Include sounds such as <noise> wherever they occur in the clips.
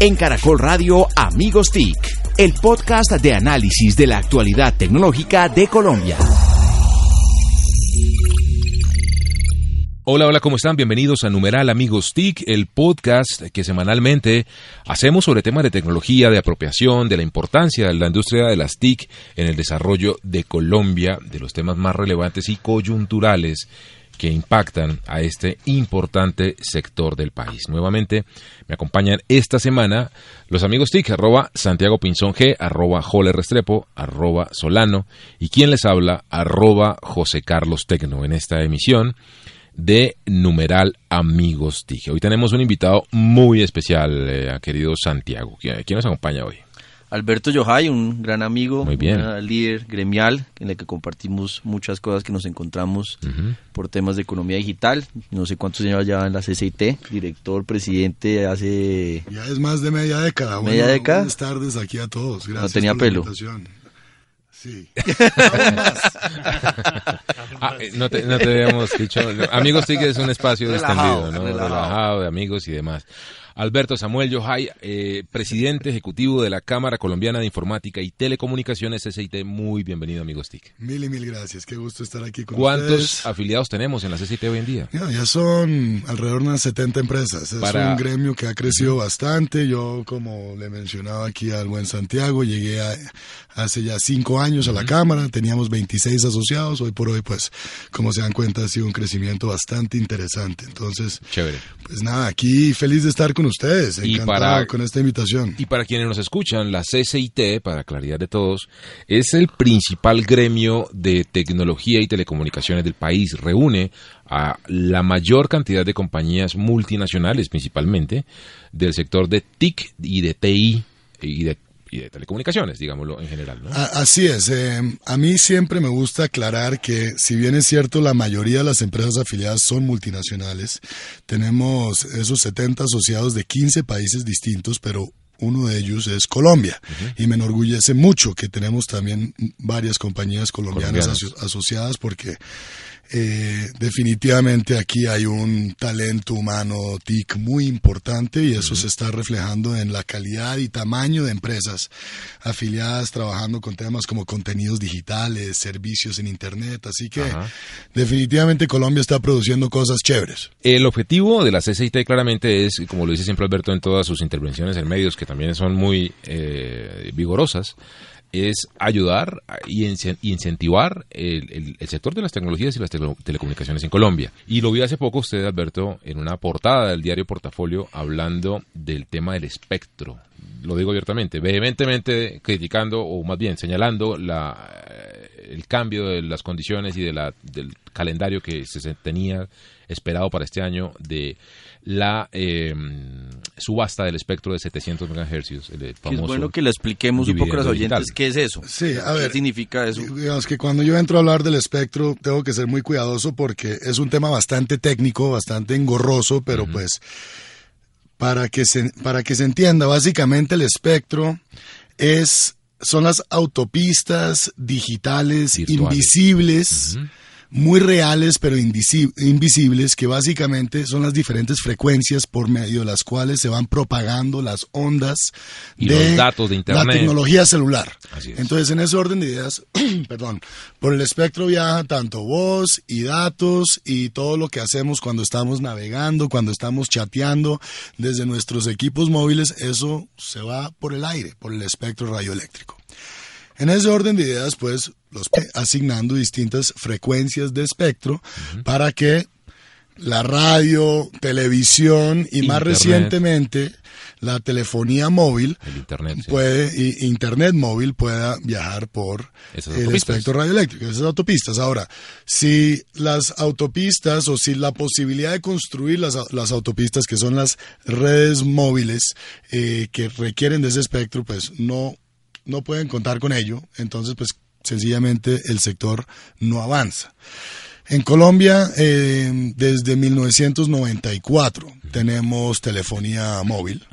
En Caracol Radio Amigos TIC, el podcast de análisis de la actualidad tecnológica de Colombia. Hola, hola, ¿cómo están? Bienvenidos a Numeral Amigos TIC, el podcast que semanalmente hacemos sobre temas de tecnología, de apropiación, de la importancia de la industria de las TIC en el desarrollo de Colombia, de los temas más relevantes y coyunturales que impactan a este importante sector del país. Nuevamente me acompañan esta semana los amigos TIC, arroba Santiago Pinzón G, arroba Jole Restrepo, arroba Solano y quien les habla, arroba José Carlos Tecno en esta emisión de numeral Amigos TIC. Hoy tenemos un invitado muy especial, eh, querido Santiago. ¿Quién nos acompaña hoy? Alberto Yohay, un gran amigo, Muy bien. un líder gremial en el que compartimos muchas cosas que nos encontramos por temas de economía digital. No sé cuántos años lleva en la CCIT, director, presidente, hace... Ya es más de media década. ¿Media Bueno, década? Buenas tardes aquí a todos. Gracias tenía por la pelo. invitación. Sí. <laughs> Ah, eh, no, te, no te habíamos dicho. Amigos TIC es un espacio Relajado, distendido, ¿no? relajado. Relajado, de amigos y demás. Alberto Samuel Yohay, eh, presidente ejecutivo de la Cámara Colombiana de Informática y Telecomunicaciones SIT. Muy bienvenido, amigos TIC. Mil y mil gracias. Qué gusto estar aquí con ¿Cuántos ustedes. afiliados tenemos en la CCT hoy en día? Ya, ya son alrededor de unas 70 empresas. Es Para- un gremio que ha crecido bastante. Yo, como le mencionaba aquí al buen Santiago, llegué a- hace ya cinco años a la Cámara. Teníamos 26 asociados. Hoy por hoy, pues, como se dan cuenta, ha sido un crecimiento bastante interesante. Entonces, Chévere. pues nada, aquí feliz de estar con ustedes. Y Encantado para- con esta invitación. Y para quienes nos escuchan, la CCIT, para claridad de todos, es el principal gremio de tecnología y telecomunicaciones del país. Reúne a la mayor cantidad de compañías multinacionales, principalmente, del sector de TIC y de TI y de, y de telecomunicaciones, digámoslo en general. ¿no? Así es. eh, a mí siempre me gusta aclarar que, si bien es cierto, la mayoría de las empresas afiliadas son multinacionales, tenemos esos 70 asociados de 15 países distintos, pero uno de ellos es Colombia. Y me enorgullece mucho que tenemos también varias compañías colombianas, Colombianas. aso- asociadas porque eh, definitivamente aquí hay un talento humano TIC muy importante y eso se está reflejando en la calidad y tamaño de empresas afiliadas trabajando con temas como contenidos digitales, servicios en Internet. Así que definitivamente Colombia está produciendo cosas chéveres. El objetivo de la CCIT claramente es, como lo dice siempre Alberto en todas sus intervenciones en medios, que también son muy eh, vigorosas, es ayudar y incen- incentivar el, el- el sector de las tecnologías y las tele- telecomunicaciones en Colombia. Y lo vi hace poco usted, Alberto, en una portada del diario Portafolio hablando del tema del espectro. Lo digo abiertamente, vehementemente criticando o más bien señalando la, eh, el cambio de las condiciones y de la, del calendario que se tenía esperado para este año de la eh, subasta del espectro de 700 MHz, el que Es famoso bueno que le expliquemos un poco a los oyentes digital. qué es eso. Sí, a ver. ¿Qué significa eso? Digamos que cuando yo entro a hablar del espectro tengo que ser muy cuidadoso porque es un tema bastante técnico, bastante engorroso, pero pues para que se para que se entienda, básicamente el espectro es son las autopistas digitales Virtuales. invisibles muy reales pero invisibles que básicamente son las diferentes frecuencias por medio de las cuales se van propagando las ondas Y de los datos de Internet. la tecnología celular. Así es. Entonces, en ese orden de ideas, <clears throat> perdón, por el espectro viaja tanto voz y datos y todo lo que hacemos cuando estamos navegando, cuando estamos chateando desde nuestros equipos móviles, eso se va por el aire, por el espectro radioeléctrico. En ese orden de ideas, pues, los asignando distintas frecuencias de espectro para que la radio, televisión y más recientemente la telefonía móvil El Internet. sí. puede y internet móvil pueda viajar por Esas el autopistas. espectro radioeléctrico, esas autopistas. Ahora, si las autopistas o si la posibilidad de construir las, las autopistas, que son las redes móviles eh, que requieren de ese espectro, pues no, no pueden contar con ello, entonces pues sencillamente el sector no avanza. En Colombia, eh, desde 1994, tenemos telefonía móvil.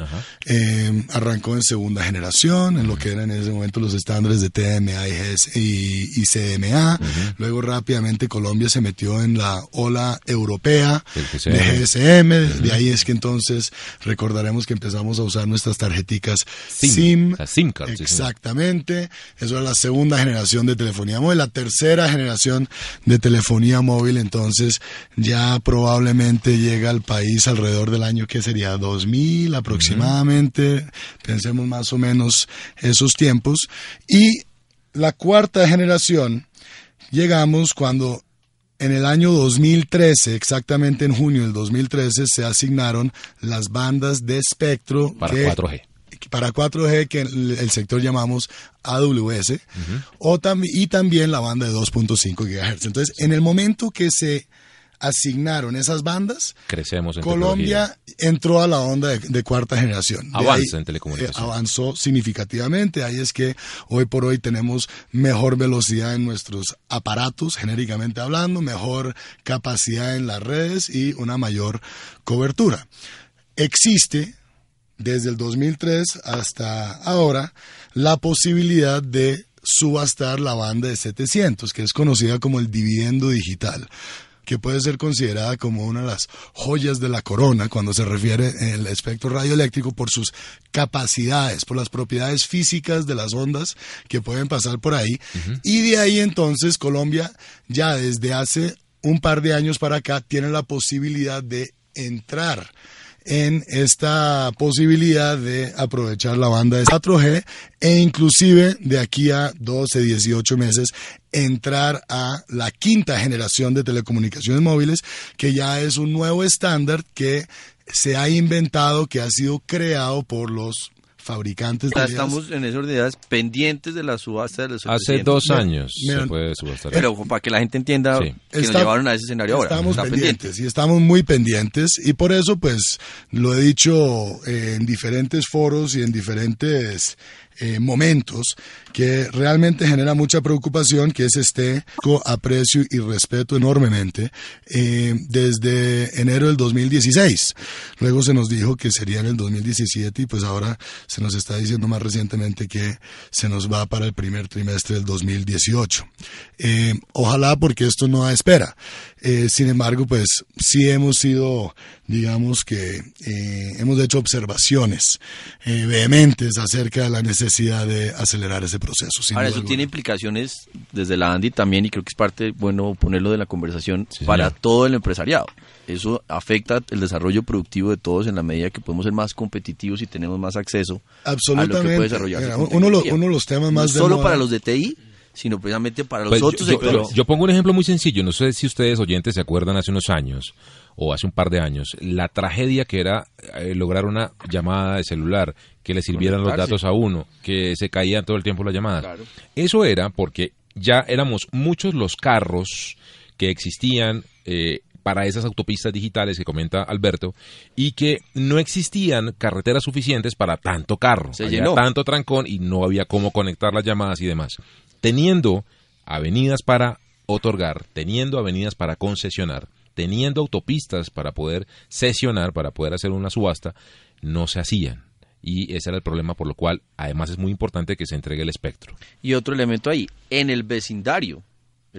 Eh, arrancó en segunda generación, en lo que eran en ese momento los estándares de TMA y, CMA. Luego rápidamente Colombia se metió en la ola europea de GSM. De ahí es que entonces recordaremos que empezamos a usar nuestras tarjeticas SIM. SIM, exactamente. Eso era la segunda generación de telefonía móvil. La tercera generación de telefonía móvil entonces ya probablemente llega al país alrededor del año que sería 2000 aproximadamente, pensemos más o menos esos tiempos. Y la cuarta generación llegamos cuando en el año 2013, exactamente en junio del 2013, se asignaron las bandas de espectro para 4G. Para 4G, que el, sector llamamos AWS, o y también la banda de 2.5 GHz. Entonces, en el momento que se asignaron esas bandas, Crecemos Colombia entró a la onda de, cuarta generación. Avanza en telecomunicaciones. Eh, avanzó significativamente. Ahí es que hoy por hoy tenemos mejor velocidad en nuestros aparatos, genéricamente hablando, mejor capacidad en las redes y una mayor cobertura. Existe desde el 2003 hasta ahora la posibilidad de subastar la banda de 700, que es conocida como el dividendo digital que puede ser considerada como una de las joyas de la corona cuando se refiere al espectro radioeléctrico por sus capacidades, por las propiedades físicas de las ondas que pueden pasar por ahí. Y de ahí entonces Colombia ya desde hace un par de años para acá tiene la posibilidad de entrar en esta posibilidad de aprovechar la banda de 4G e inclusive de aquí a 12, 18 meses entrar a la quinta generación de telecomunicaciones móviles, que ya es un nuevo estándar que se ha inventado, que ha sido creado por los fabricantes de Estamos en esas unidades pendientes de la subasta de los Hace dos años se puede subastar. Pero para que la gente entienda que nos llevaron a ese escenario ahora. Estamos pendientes y estamos muy pendientes y por eso pues lo he dicho eh, en diferentes foros y en diferentes eh, momentos que realmente genera mucha preocupación, que es este aprecio y respeto enormemente eh, desde enero del 2016. Luego se nos dijo que sería en el 2017 y pues ahora se nos está diciendo más recientemente que se nos va para el primer trimestre del 2018. Eh, ojalá porque esto no da espera. sin embargo, pues sí hemos sido, digamos que hemos hecho observaciones vehementes acerca de la necesidad de acelerar ese proceso. Ahora, eso tiene implicaciones desde la ANDI también, y creo que es parte, bueno, ponerlo de la conversación, para todo el empresariado. Eso afecta el desarrollo productivo de todos en la medida que podemos ser más competitivos y tenemos más acceso a lo que puede desarrollarse. uno, de los temas más... No solo para los de TI, sino precisamente para los pues otros sectores. yo, pongo un ejemplo muy sencillo. No sé si ustedes oyentes se acuerdan hace unos años o hace un par de años, la tragedia que era eh, lograr una llamada de celular, que le sirvieran los datos a uno, que se caían todo el tiempo las llamadas. Eso era porque ya éramos muchos los carros que existían eh, para esas autopistas digitales que comenta Alberto y que no existían carreteras suficientes para tanto carro, se había tanto trancón y no había cómo conectar las llamadas y demás. Teniendo avenidas para otorgar, teniendo avenidas para concesionar, teniendo autopistas para poder sesionar, para poder hacer una subasta, no se hacían. Y ese era el problema por lo cual además es muy importante que se entregue el espectro. Y otro elemento ahí, en el vecindario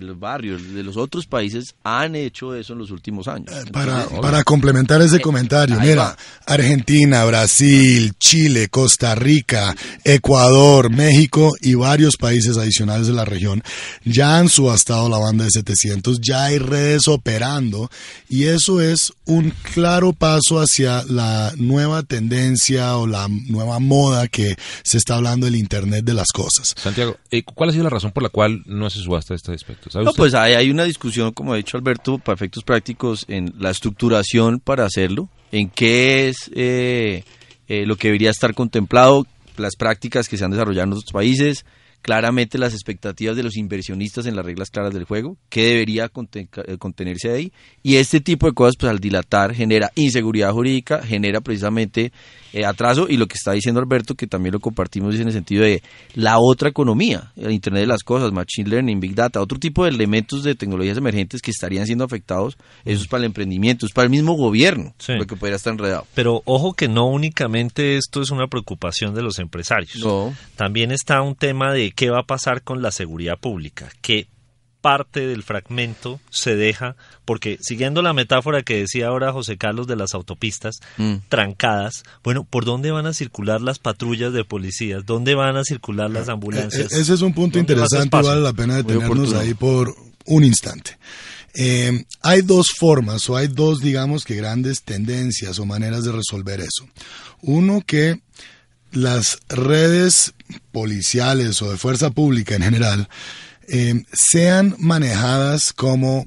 los barrios de los otros países han hecho eso en los últimos años. Eh, para, para complementar ese eh, comentario, mira, Argentina, Brasil, Chile, Costa Rica, Ecuador, México y varios países adicionales de la región ya han subastado la banda de 700, ya hay redes operando y eso es un claro paso hacia la nueva tendencia o la nueva moda que se está hablando del Internet de las cosas. Santiago, eh, ¿cuál ha sido la razón por la cual no se subasta este aspecto? No, pues hay, hay, una discusión, como ha dicho Alberto, para efectos prácticos, en la estructuración para hacerlo, en qué es eh, eh, lo que debería estar contemplado, las prácticas que se han desarrollado en otros países, claramente las expectativas de los inversionistas en las reglas claras del juego, qué debería eh, contenerse ahí, y este tipo de cosas, pues al dilatar, genera inseguridad jurídica, genera precisamente eh, atraso y lo que está diciendo Alberto, que también lo compartimos es en el sentido de la otra economía, el Internet de las Cosas, Machine Learning, Big Data, otro tipo de elementos de tecnologías emergentes que estarían siendo afectados, eso es para el emprendimiento, es para el mismo gobierno, Sí. lo que podría estar enredado. Pero ojo que no únicamente esto es una preocupación de los empresarios. No. También está un tema de qué va a pasar con la seguridad pública, qué parte del fragmento se deja, porque siguiendo la metáfora que decía ahora José Carlos de las autopistas Mm. trancadas, bueno, ¿por dónde van a circular las patrullas de policías? ¿Dónde van a circular las ambulancias? E- Ese es un punto ¿Dónde más interesante vale la pena detenernos ahí por un instante. Eh, hay dos formas o hay dos, digamos que grandes tendencias o maneras de resolver eso. Uno que las redes policiales o de fuerza pública en general eh, sean manejadas como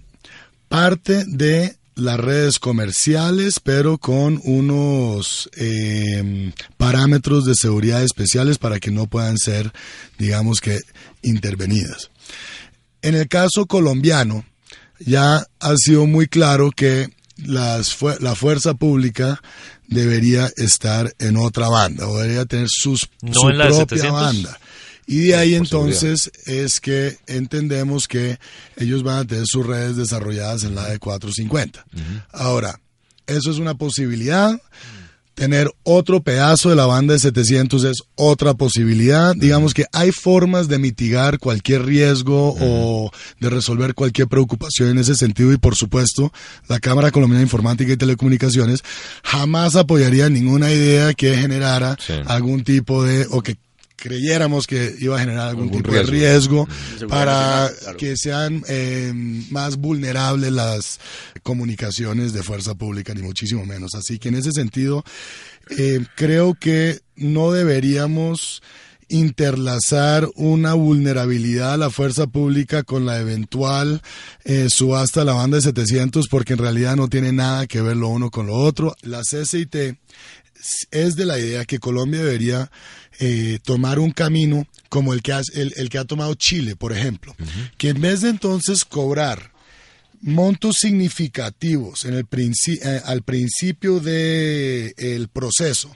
parte de las redes comerciales, pero con unos eh, parámetros de seguridad especiales para que no puedan ser, digamos que, intervenidas. En el caso colombiano, ya ha sido muy claro que las la fuerza pública debería estar en otra banda o debería tener sus, ¿No su propia 700? banda. Y de ahí entonces es que entendemos que ellos van a tener sus redes desarrolladas en la de 450. Ahora, eso es una posibilidad. Tener otro pedazo de la banda de 700 es otra posibilidad. Digamos que hay formas de mitigar cualquier riesgo o de resolver cualquier preocupación en ese sentido y por supuesto la Cámara Colombiana de Informática y Telecomunicaciones jamás apoyaría ninguna idea que generara Sí. algún tipo de o que creyéramos que iba a generar algún, Algún tipo riesgo. de riesgo Seguridad para claro. que sean eh, más vulnerables las comunicaciones de fuerza pública, ni muchísimo menos. Así que en ese sentido, eh, creo que no deberíamos interlazar una vulnerabilidad a la fuerza pública con la eventual eh, subasta de la banda de 700 porque en realidad no tiene nada que ver lo uno con lo otro. La CCIT es de la idea que Colombia debería eh, tomar un camino como el que, ha, el, el que ha tomado Chile, por ejemplo, que en vez de entonces cobrar montos significativos en el princi- eh, al principio del el proceso,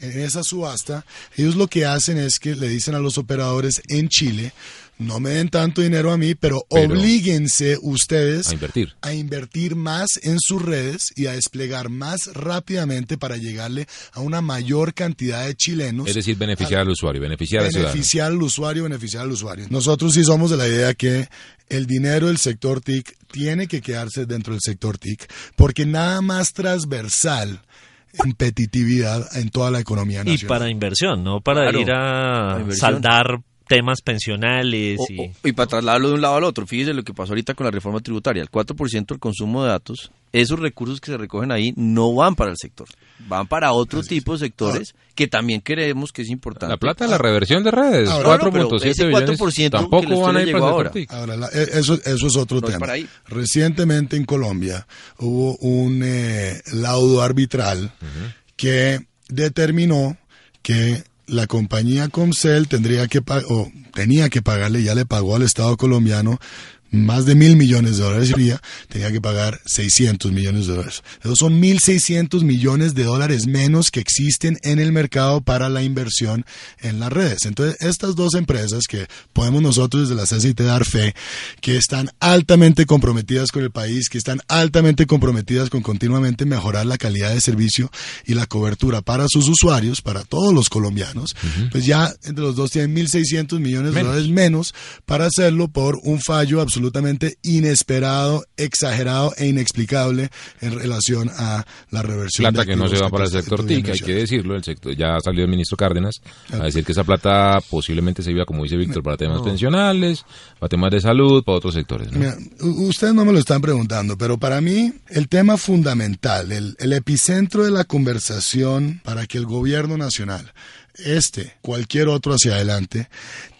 en esa subasta, ellos lo que hacen es que le dicen a los operadores en Chile, no me den tanto dinero a mí, pero, Pero- oblíguense ustedes A invertir. a invertir más en sus redes y a desplegar más rápidamente para llegarle a una mayor cantidad de chilenos. Es decir, beneficiar al usuario, beneficiar al ciudadano. beneficiar al usuario, beneficiar al usuario. Nosotros sí somos de la idea que el dinero del sector TIC tiene que quedarse dentro del sector TIC, porque nada más transversal competitividad en toda la economía y nacional. para inversión, no para Claro, ir a saldar temas pensionales O- y... o- y para trasladarlo de un lado al otro, fíjese lo que pasó ahorita con la reforma tributaria, el 4% del consumo de datos, esos recursos que se recogen ahí no van para el sector, van para otro tipo de sectores que también creemos que es importante. La plata de la reversión de redes, Ahora, no, pero 4.7 ese billones, 4% que tampoco van a ir para ahora. la- e- eso, eso es otro No es tema. para ahí. Recientemente en Colombia hubo un eh, laudo arbitral que determinó que la compañía Comcel tendría que o tenía que pagarle, ya le pagó al Estado colombiano más de mil millones de dólares día, tenía que pagar 600 millones de dólares. Esos son 1.600 millones de dólares menos que existen en el mercado para la inversión en las redes. Entonces, estas dos empresas que podemos nosotros desde la CCIT dar fe, que están altamente comprometidas con el país, que están altamente comprometidas con continuamente mejorar la calidad de servicio y la cobertura para sus usuarios, para todos los colombianos, pues ya entre los dos tienen 1.600 millones de Menos. dólares menos para hacerlo por un fallo absolutamente inesperado, exagerado e inexplicable en relación a la reversión. Plata de que no se va para el sector TIC, hay que decirlo. El sector, ya salió el ministro Cárdenas a decir que esa plata posiblemente se iba, como dice Víctor, para temas pensionales, para temas de salud, para otros sectores. ¿no? Mira, ustedes no me lo están preguntando, pero para mí el tema fundamental, el, el epicentro de la conversación para que el gobierno nacional, este, cualquier otro hacia adelante,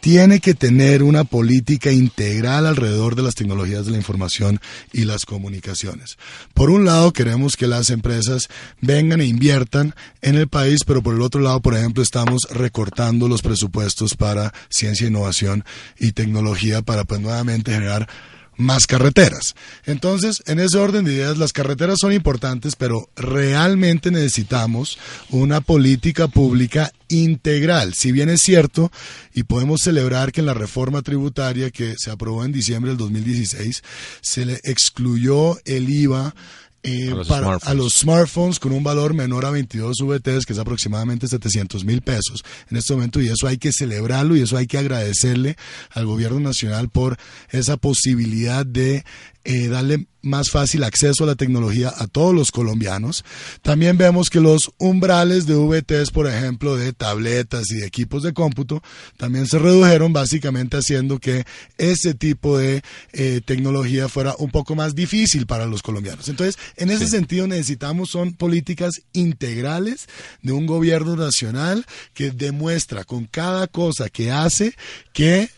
tiene que tener una política integral alrededor de las tecnologías de la información y las comunicaciones. Por un lado, queremos que las empresas vengan e inviertan en el país, pero por el otro lado, por ejemplo, estamos recortando los presupuestos para ciencia, innovación y tecnología para pues nuevamente generar más carreteras. Entonces, en ese orden de ideas, las carreteras son importantes, pero realmente necesitamos una política pública integral. Si bien es cierto, y podemos celebrar que en la reforma tributaria que se aprobó en diciembre del 2016, se le excluyó el IVA eh, A los para, a los smartphones con un valor menor a 22 VTs, que es aproximadamente 700 mil pesos en este momento, y eso hay que celebrarlo y eso hay que agradecerle al gobierno nacional por esa posibilidad de eh, darle más fácil acceso a la tecnología a todos los colombianos. También vemos que los umbrales de VTs, por ejemplo, de tabletas y de equipos de cómputo, también se redujeron, básicamente haciendo que ese tipo de eh, tecnología fuera un poco más difícil para los colombianos. Entonces, en ese Sí. sentido necesitamos son políticas integrales de un gobierno nacional que demuestra con cada cosa que hace que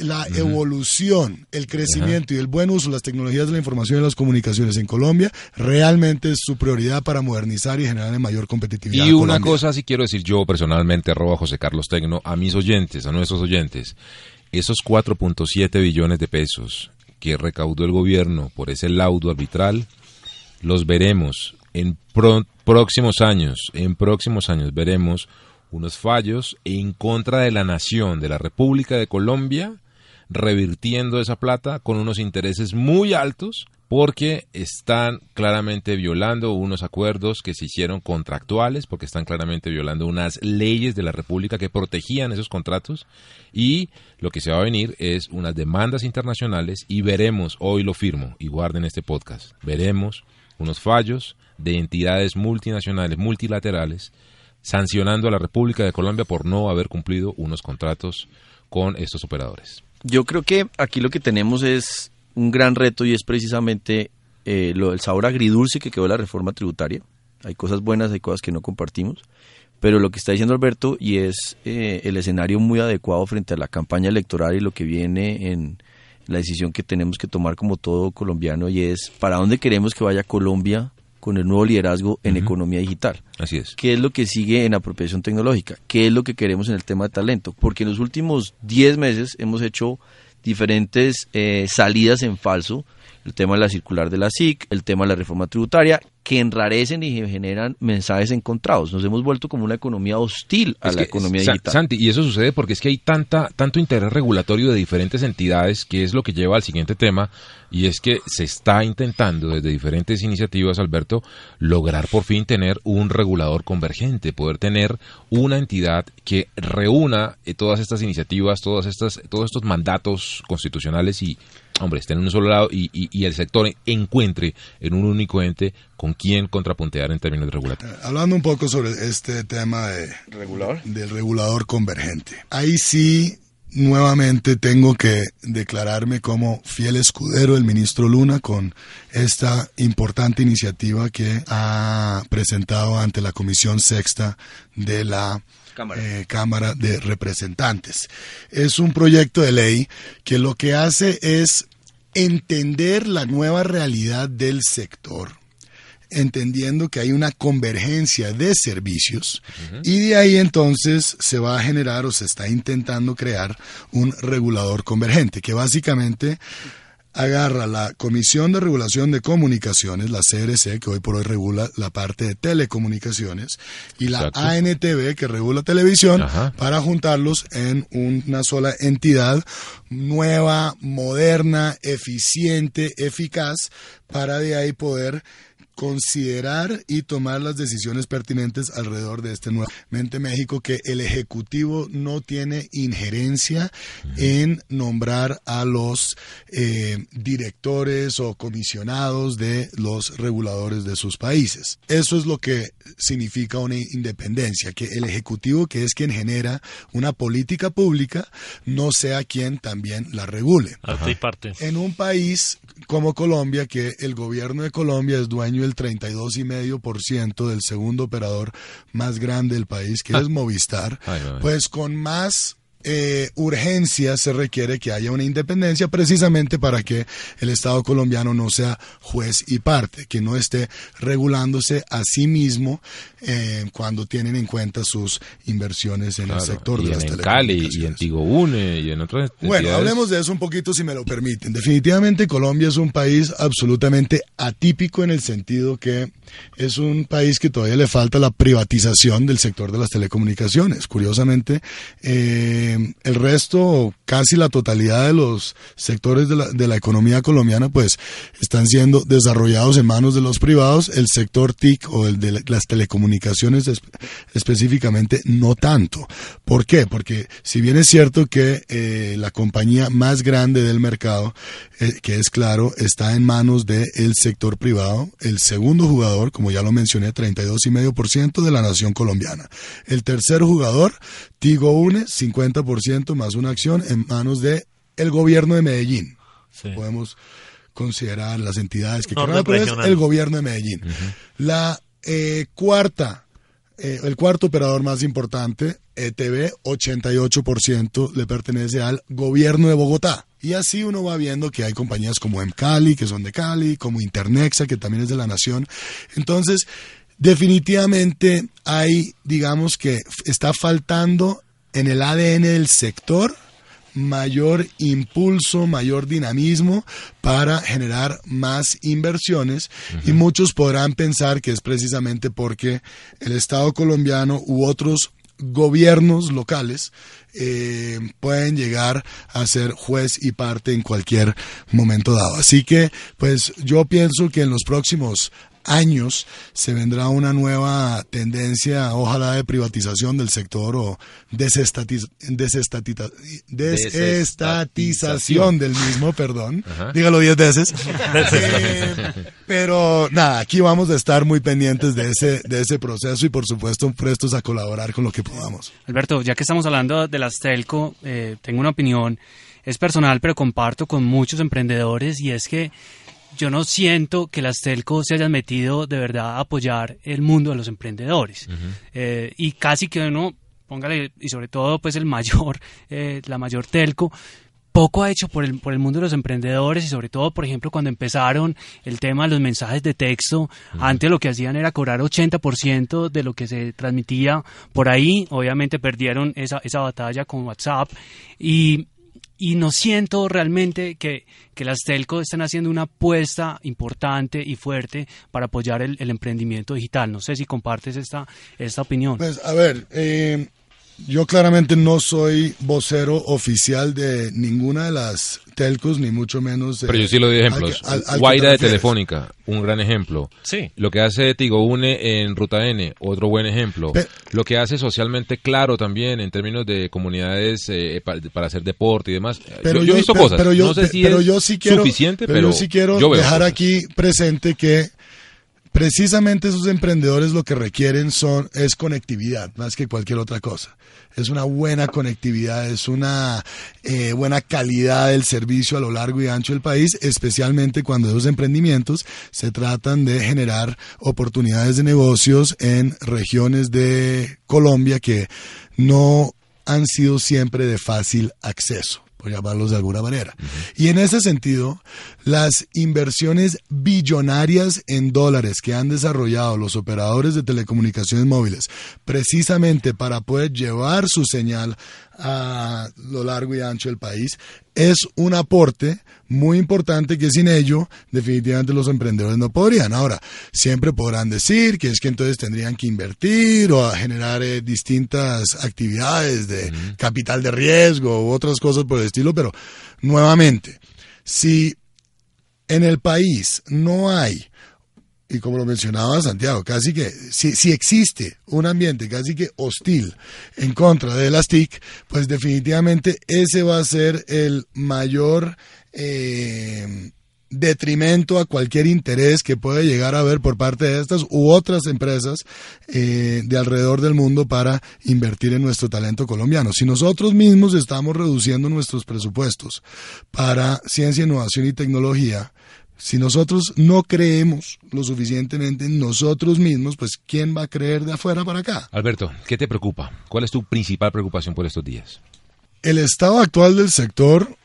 la evolución, el crecimiento y el buen uso de las tecnologías de la información y las comunicaciones en Colombia realmente es su prioridad para modernizar y generar mayor competitividad. Y una cosa sí quiero decir yo personalmente, arroba José Carlos Tecno, a mis oyentes, a nuestros oyentes, esos 4.7 billones de pesos que recaudó el gobierno por ese laudo arbitral, los veremos en pro- próximos años, en próximos años veremos unos fallos en contra de la nación, de la República de Colombia, revirtiendo esa plata con unos intereses muy altos porque están claramente violando unos acuerdos que se hicieron contractuales, porque están claramente violando unas leyes de la República que protegían esos contratos y lo que se va a venir es unas demandas internacionales y veremos, hoy lo firmo y guarden este podcast, veremos unos fallos de entidades multinacionales, multilaterales, sancionando a la República de Colombia por no haber cumplido unos contratos con estos operadores. Yo creo que aquí lo que tenemos es un gran reto y es precisamente eh, lo del sabor agridulce que quedó la reforma tributaria. Hay cosas buenas, hay cosas que no compartimos, pero lo que está diciendo Alberto y es eh, el escenario muy adecuado frente a la campaña electoral y lo que viene en la decisión que tenemos que tomar como todo colombiano y es para dónde queremos que vaya Colombia con el nuevo liderazgo en economía digital. Así es. ¿Qué es lo que sigue en apropiación tecnológica? ¿Qué es lo que queremos en el tema de talento? Porque en los últimos 10 meses hemos hecho diferentes eh, salidas en falso. El tema de la circular de la SIC, el tema de la reforma tributaria, que enrarecen y generan mensajes encontrados. Nos hemos vuelto como una economía hostil a Es la que, economía digital. Santi, y eso sucede porque es que hay tanta, tanto interés regulatorio de diferentes entidades que es lo que lleva al siguiente tema y es que se está intentando desde diferentes iniciativas, Alberto, lograr por fin tener un regulador convergente, poder tener una entidad que reúna eh, todas estas iniciativas, todas estas, todos estos mandatos constitucionales y, hombre, estén en un solo lado y, y- y el sector encuentre en un único ente con quien contrapuntear en términos regulatorios. Hablando un poco sobre este tema de, ¿Regulador? del regulador convergente. Ahí sí, nuevamente tengo que declararme como fiel escudero del ministro Luna con esta importante iniciativa que ha presentado ante la Comisión Sexta de la Cámara. eh, Cámara de Representantes. Es un proyecto de ley que lo que hace es entender la nueva realidad del sector entendiendo que hay una convergencia de servicios y de ahí entonces se va a generar o se está intentando crear un regulador convergente que básicamente agarra la Comisión de Regulación de Comunicaciones, la CRC, que hoy por hoy regula la parte de telecomunicaciones, y la Exacto. ANTV, que regula televisión, Ajá. para juntarlos en una sola entidad nueva, moderna, eficiente, eficaz, para de ahí poder considerar y tomar las decisiones pertinentes alrededor de este nuevo mente México que el ejecutivo no tiene injerencia en nombrar a los eh, directores o comisionados de los reguladores de sus países. Eso es lo que significa una independencia, que el ejecutivo que es quien genera una política pública no sea quien también la regule Arte y parte. en un país como Colombia, que el gobierno de Colombia es dueño del 32,5% del segundo operador más grande del país, que es Movistar, Ay, ay, ay. pues con más eh, urgencia se requiere que haya una independencia precisamente para que el Estado colombiano no sea juez y parte, que no esté regulándose a sí mismo eh, cuando tienen en cuenta sus inversiones en el sector y de las en Cali y en telecomunicaciones. Tigo Une y en otras Bueno, hablemos de eso un poquito si me lo permiten. Definitivamente Colombia es un país absolutamente atípico en el sentido que es un país que todavía le falta la privatización del sector de las telecomunicaciones. Curiosamente, eh, el resto, casi la totalidad de los sectores de la, de la economía colombiana, pues están siendo desarrollados en manos de los privados. El sector TIC o el de la- las telecomunicaciones es- específicamente no tanto. ¿Por qué? Porque si bien es cierto que eh, la compañía más grande del mercado, eh, que es claro, está en manos del sector privado, el segundo jugador, como ya lo mencioné, 32,5% de la nación colombiana. El tercer jugador, Tigo Une, 50% más una acción en manos de el gobierno de Medellín. Sí. Podemos considerar las entidades que quieran, pero es el gobierno de Medellín. La eh, cuarta, eh, el cuarto operador más importante, E ETV, 88% le pertenece al gobierno de Bogotá. Y así uno va viendo que hay compañías como Emcali, que son de Cali, como Internexa, que también es de la nación. Entonces, definitivamente hay, digamos que está faltando en el ADN del sector mayor impulso, mayor dinamismo para generar más inversiones y muchos podrán pensar que es precisamente porque el Estado colombiano u otros gobiernos locales eh, pueden llegar a ser juez y parte en cualquier momento dado. Así que, pues yo pienso que en los próximos años se vendrá una nueva tendencia, ojalá de privatización del sector o desestatiz- desestatización del mismo, perdón. Ajá. Dígalo diez veces. <laughs> Eh, pero nada, aquí vamos a estar muy pendientes de ese, de ese proceso y por supuesto prestos a colaborar con lo que podamos. Alberto, ya que estamos hablando de las telco, eh, tengo una opinión, es personal, pero comparto con muchos emprendedores y es que yo no siento que las telco se hayan metido de verdad a apoyar el mundo de los emprendedores. Eh, y casi que uno, póngale, y sobre todo pues el mayor, <laughs> eh, la mayor telco, poco ha hecho por el, por el mundo de los emprendedores y sobre todo, por ejemplo, cuando empezaron el tema de los mensajes de texto, antes lo que hacían era cobrar 80% de lo que se transmitía por ahí, obviamente perdieron esa, esa batalla con WhatsApp y, y no siento realmente que, que las telcos estén haciendo una apuesta importante y fuerte para apoyar el, emprendimiento digital. No sé si compartes esta, esta opinión. Pues a ver, eh, yo claramente no soy vocero oficial de ninguna de las telcos, ni mucho menos. eh, Pero yo sí lo al ejemplos. al- Guaira de. Telefónica, un gran ejemplo. Sí. Lo que hace Tigo Une en Ruta N, otro buen ejemplo. Pe- Lo que hace socialmente claro también en términos de comunidades eh, pa- para, hacer deporte y demás. Pero yo, yo he visto pero- cosas. pero yo, no sé si pero es yo sí quiero, suficiente, pero, pero, yo sí quiero dejar cosas. aquí presente que precisamente esos emprendedores lo que requieren son es conectividad más que cualquier otra cosa. Es una buena conectividad, es una eh, buena calidad del servicio a lo largo y ancho del país, especialmente cuando esos emprendimientos se tratan de generar oportunidades de negocios en regiones de Colombia que no han sido siempre de fácil acceso por llamarlos de alguna manera. Y en ese sentido, las inversiones billonarias en dólares que han desarrollado los operadores de telecomunicaciones móviles, precisamente para poder llevar su señal a lo largo y ancho del país, es un aporte muy importante que sin ello definitivamente los emprendedores no podrían. Ahora, siempre podrán decir que es que entonces tendrían que invertir o a generar eh, distintas actividades de capital de riesgo u otras cosas por el estilo, pero nuevamente, si en el país no hay y como lo mencionaba Santiago, casi que si, si existe un ambiente casi que hostil en contra de las TIC, pues definitivamente ese va a ser el mayor eh, detrimento a cualquier interés que pueda llegar a haber por parte de estas u otras empresas eh, de alrededor del mundo para invertir en nuestro talento colombiano. Si nosotros mismos estamos reduciendo nuestros presupuestos para ciencia, innovación y tecnología, si nosotros no creemos lo suficientemente en nosotros mismos, pues ¿quién va a creer de afuera para acá? Alberto, ¿qué te preocupa? ¿Cuál es tu principal preocupación por estos días? el estado actual del sector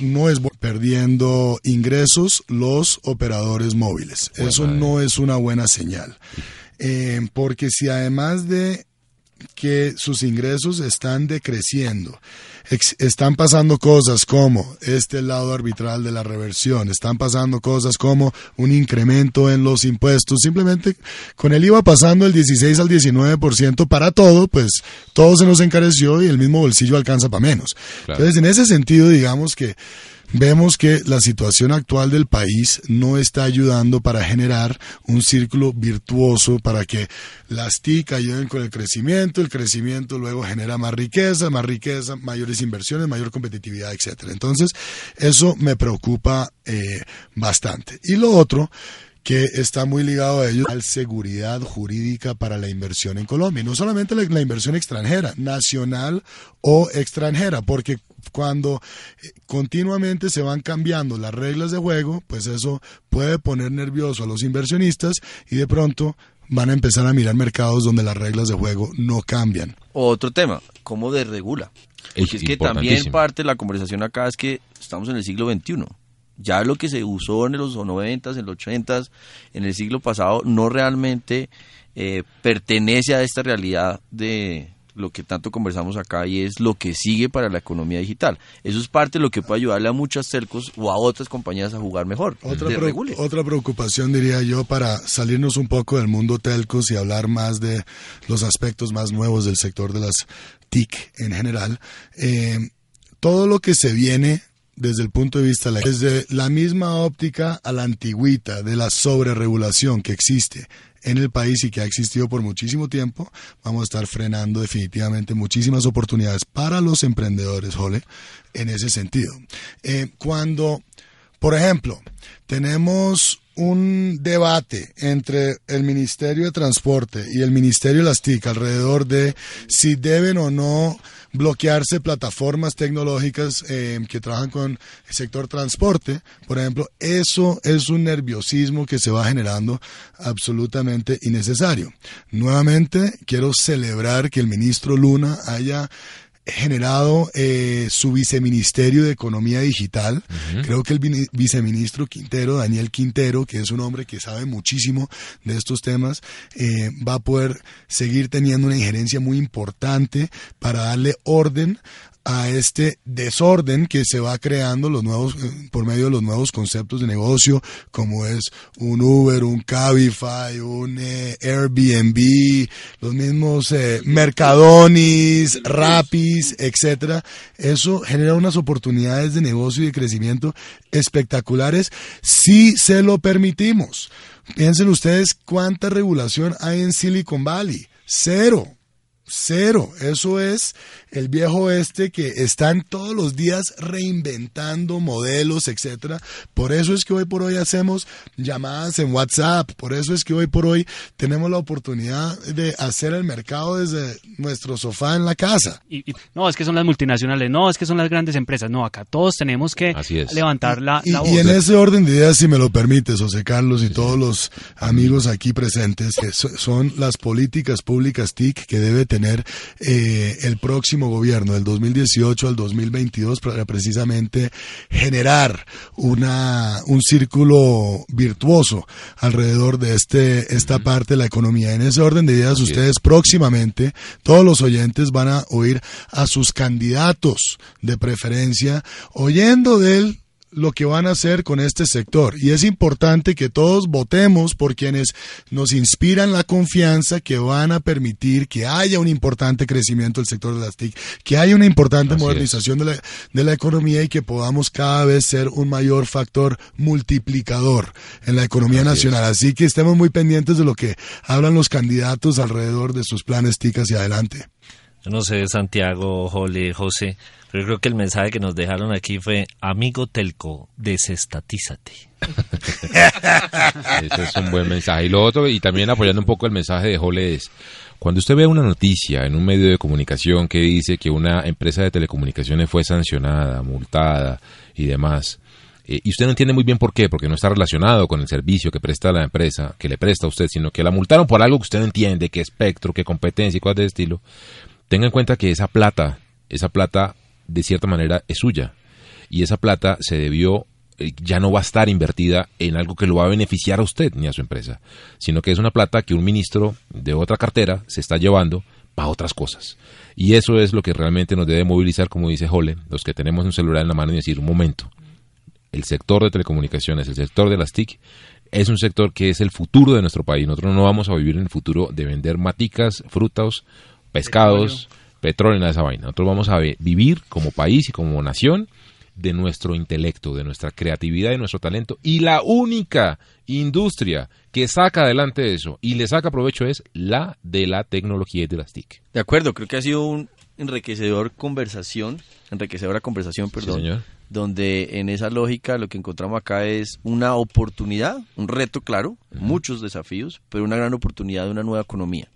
no es perdiendo ingresos los operadores móviles. Eso no es una buena señal. Eh, porque si además de que sus ingresos están decreciendo. están pasando cosas como este lado arbitral de la reversión, están pasando cosas como un incremento en los impuestos, simplemente con el IVA pasando el 16 al 19% para todo, pues todo se nos encareció y el mismo bolsillo alcanza para menos. Entonces, en ese sentido, digamos que vemos que la situación actual del país no está ayudando para generar un círculo virtuoso para que las TIC ayuden con el crecimiento, el crecimiento luego genera más riqueza, más riqueza, mayores inversiones, mayor competitividad, etcétera. Entonces, eso me preocupa eh, bastante. Y lo otro que está muy ligado a ello, la seguridad jurídica para la inversión en Colombia. Y no solamente la, inversión extranjera, nacional o extranjera, porque cuando eh, continuamente se van cambiando las reglas de juego, pues eso puede poner nervioso a los inversionistas y de pronto van a empezar a mirar mercados donde las reglas de juego no cambian. Otro tema, ¿cómo desregula? Porque es, que también parte de la conversación acá es que estamos en el siglo XXI. Ya lo que se usó en los 90, en los 80, en el siglo pasado, no realmente eh, pertenece a esta realidad de, lo que tanto conversamos acá y es lo que sigue para la economía digital. Eso es parte de lo que puede ayudarle a muchas telcos o a otras compañías a jugar mejor. Otra, otra preocupación diría yo para salirnos un poco del mundo telcos y hablar más de los aspectos más nuevos del sector de las TIC en general. Eh, todo lo que se viene desde el punto de vista desde la misma óptica a la antigüita de la sobreregulación que existe en el país y que ha existido por muchísimo tiempo, vamos a estar frenando definitivamente muchísimas oportunidades para los emprendedores, Jole, en ese sentido. Eh, cuando, por ejemplo, tenemos un debate entre el Ministerio de Transporte y el Ministerio de las TIC alrededor de si deben o no bloquearse plataformas tecnológicas eh, que trabajan con el sector transporte, por ejemplo, eso es un nerviosismo que se va generando absolutamente innecesario. Nuevamente, quiero celebrar que el ministro Luna haya generado eh, su viceministerio de Economía Digital. Creo que el viceministro Quintero, Daniel Quintero, que es un hombre que sabe muchísimo de estos temas, eh, va a poder seguir teniendo una injerencia muy importante para darle orden a este desorden que se va creando los nuevos eh, por medio de los nuevos conceptos de negocio como es un Uber, un Cabify, un eh, Airbnb, los mismos eh, Mercadonis, Rapis, etcétera. Eso genera unas oportunidades de negocio y de crecimiento espectaculares si se lo permitimos. Piensen ustedes cuánta regulación hay en Silicon Valley. Cero cero. Eso es el viejo oeste que están todos los días reinventando modelos, etcétera. Por eso es que hoy por hoy hacemos llamadas en WhatsApp. Por eso es que hoy por hoy tenemos la oportunidad de hacer el mercado desde nuestro sofá en la casa. Y, no, es que son las multinacionales. No, es que son las grandes empresas. No, acá todos tenemos que levantar la, y, voz. Y en ese orden de ideas, si me lo permites, José Carlos y todos los amigos aquí presentes, que son las políticas públicas TIC que debe tener tener eh, el próximo gobierno, del 2018 al 2022, para precisamente generar una, un círculo virtuoso alrededor de este, esta parte de la economía. En ese orden de ideas, ustedes próximamente, todos los oyentes van a oír a sus candidatos de preferencia, oyendo de él lo que van a hacer con este sector. Y es importante que todos votemos por quienes nos inspiran la confianza que van a permitir que haya un importante crecimiento del sector de las TIC, que haya una importante modernización de la, de la, economía y que podamos cada vez ser un mayor factor multiplicador en la economía nacional. Así que estemos muy pendientes de lo que hablan los candidatos alrededor de sus planes TIC hacia adelante. Yo no sé, Santiago, Jole, José, pero creo que el mensaje que nos dejaron aquí fue, amigo Telco, desestatízate. <laughs> Ese es un buen mensaje. Y lo otro, y también apoyando un poco el mensaje de Jole, es, cuando usted ve una noticia en un medio de comunicación que dice que una empresa de telecomunicaciones fue sancionada, multada y demás, eh, y usted no entiende muy bien por qué, porque no está relacionado con el servicio que presta la empresa, que le presta a usted, sino que la multaron por algo que usted no entiende, que espectro, que competencia y cosas de estilo, tenga en cuenta que esa plata, esa plata de cierta manera es suya. Y esa plata se debió eh, ya no va a estar invertida en algo que lo va a beneficiar a usted ni a su empresa, sino que es una plata que un ministro de otra cartera se está llevando para otras cosas. Y eso es lo que realmente nos debe movilizar, como dice Jole, los que tenemos un celular en la mano y decir, un momento, el sector de telecomunicaciones, el sector de las TIC, es un sector que es el futuro de nuestro país. Nosotros no vamos a vivir en el futuro de vender maticas, frutas, pescados, petróleo, y nada de esa vaina. Nosotros vamos a vivir como país y como nación de nuestro intelecto, de nuestra creatividad y nuestro talento. Y la única industria que saca adelante eso y le saca provecho es la de la tecnología y de las TIC. De acuerdo, creo que ha sido un enriquecedor conversación, enriquecedora conversación, perdón, donde en esa lógica lo que encontramos acá es una oportunidad, un reto, claro, muchos desafíos, pero una gran oportunidad de una nueva economía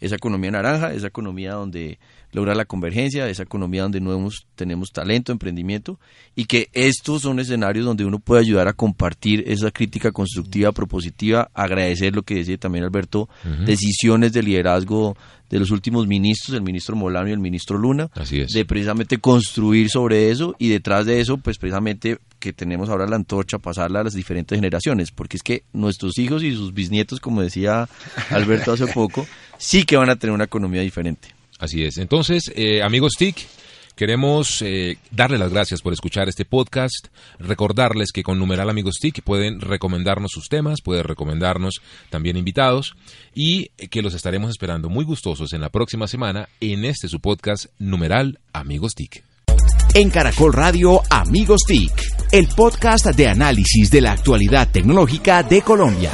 esa economía naranja, esa economía donde logra la convergencia, esa economía donde nuevos tenemos talento, emprendimiento, y que estos son escenarios donde uno puede ayudar a compartir esa crítica constructiva, propositiva, agradecer lo que decía también Alberto, decisiones de liderazgo de los últimos ministros, el ministro Molano y el ministro Luna, de precisamente construir sobre eso y detrás de eso, pues precisamente que tenemos ahora la antorcha, pasarla a las diferentes generaciones, porque es que nuestros hijos y sus bisnietos, como decía Alberto hace <laughs> poco, sí que van a tener una economía diferente. Así es. Entonces, eh, amigos TIC, queremos eh, darles las gracias por escuchar este podcast, recordarles que con numeral amigos TIC pueden recomendarnos sus temas, pueden recomendarnos también invitados y que los estaremos esperando muy gustosos en la próxima semana en este su podcast numeral amigos TIC. En Caracol Radio Amigos TIC, el podcast de análisis de la actualidad tecnológica de Colombia.